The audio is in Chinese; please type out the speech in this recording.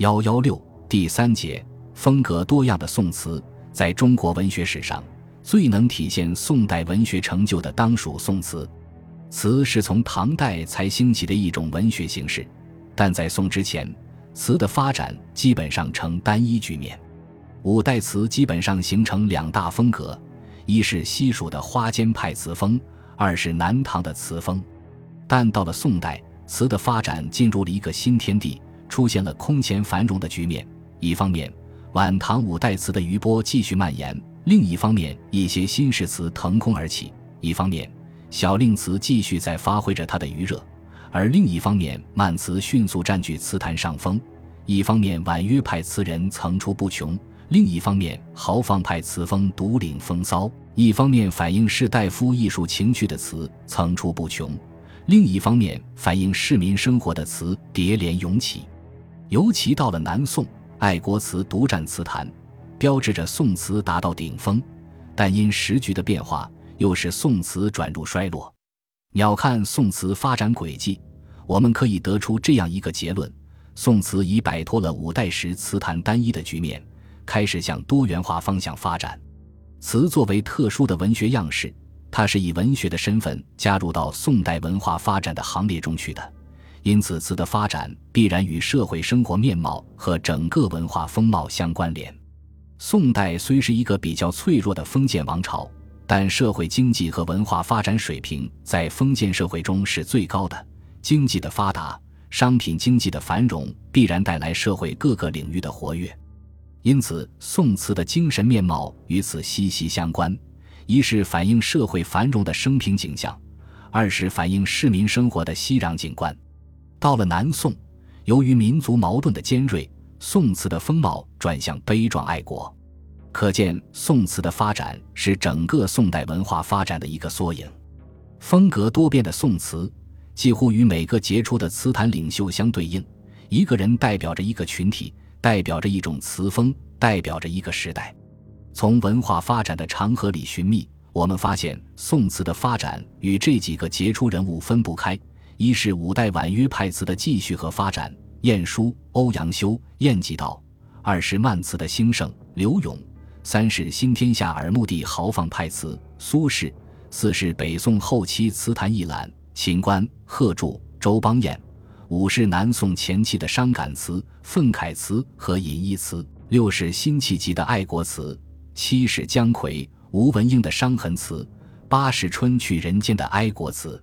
幺幺六第三节，风格多样的宋词，在中国文学史上最能体现宋代文学成就的，当属宋词。词是从唐代才兴起的一种文学形式，但在宋之前，词的发展基本上呈单一局面。五代词基本上形成两大风格，一是西蜀的花间派词风，二是南唐的词风。但到了宋代，词的发展进入了一个新天地。出现了空前繁荣的局面。一方面，晚唐五代词的余波继续蔓延；另一方面，一些新式词腾空而起。一方面，小令词继续在发挥着它的余热，而另一方面，慢词迅速占据词坛上风。一方面，婉约派词人层出不穷；另一方面，豪放派词风独领风骚。一方面，反映士大夫艺术情趣的词层出不穷；另一方面，反映市民生活的词叠连涌起。尤其到了南宋，爱国词独占词坛，标志着宋词达到顶峰。但因时局的变化，又使宋词转入衰落。鸟看宋词发展轨迹，我们可以得出这样一个结论：宋词已摆脱了五代时词坛单一的局面，开始向多元化方向发展。词作为特殊的文学样式，它是以文学的身份加入到宋代文化发展的行列中去的。因此，词的发展必然与社会生活面貌和整个文化风貌相关联。宋代虽是一个比较脆弱的封建王朝，但社会经济和文化发展水平在封建社会中是最高的。经济的发达，商品经济的繁荣，必然带来社会各个领域的活跃。因此，宋词的精神面貌与此息息相关：一是反映社会繁荣的生平景象，二是反映市民生活的熙攘景观。到了南宋，由于民族矛盾的尖锐，宋词的风貌转向悲壮爱国，可见宋词的发展是整个宋代文化发展的一个缩影。风格多变的宋词，几乎与每个杰出的词坛领袖相对应，一个人代表着一个群体，代表着一种词风，代表着一个时代。从文化发展的长河里寻觅，我们发现宋词的发展与这几个杰出人物分不开。一是五代婉约派词的继续和发展，晏殊、欧阳修、晏几道；二是慢词的兴盛，柳永；三是新天下耳目的豪放派词，苏轼；四是北宋后期词坛一览，秦观、贺铸、周邦彦；五是南宋前期的伤感词，愤慨词和隐逸词；六是辛弃疾的爱国词；七是姜夔、吴文英的伤痕词；八是春去人间的哀国词。